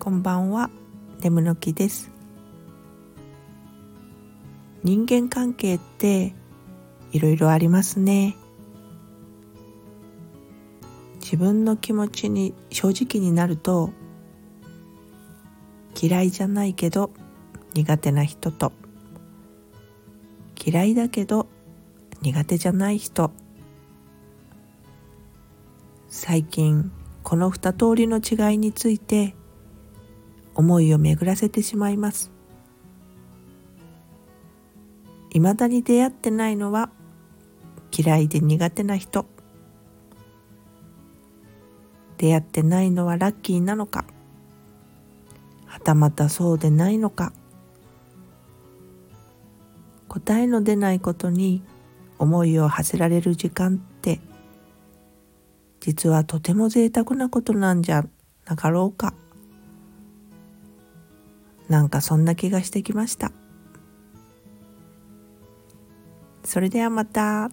こんばんは、眠の木です。人間関係っていろいろありますね。自分の気持ちに正直になると嫌いじゃないけど苦手な人と嫌いだけど苦手じゃない人最近この二通りの違いについて思いを巡らせてしまいます。未だに出会ってないのは嫌いで苦手な人。出会ってないのはラッキーなのか。はたまたそうでないのか。答えの出ないことに思いを馳せられる時間って実はとても贅沢なことなんじゃなかろうか。なんかそんな気がしてきましたそれではまた。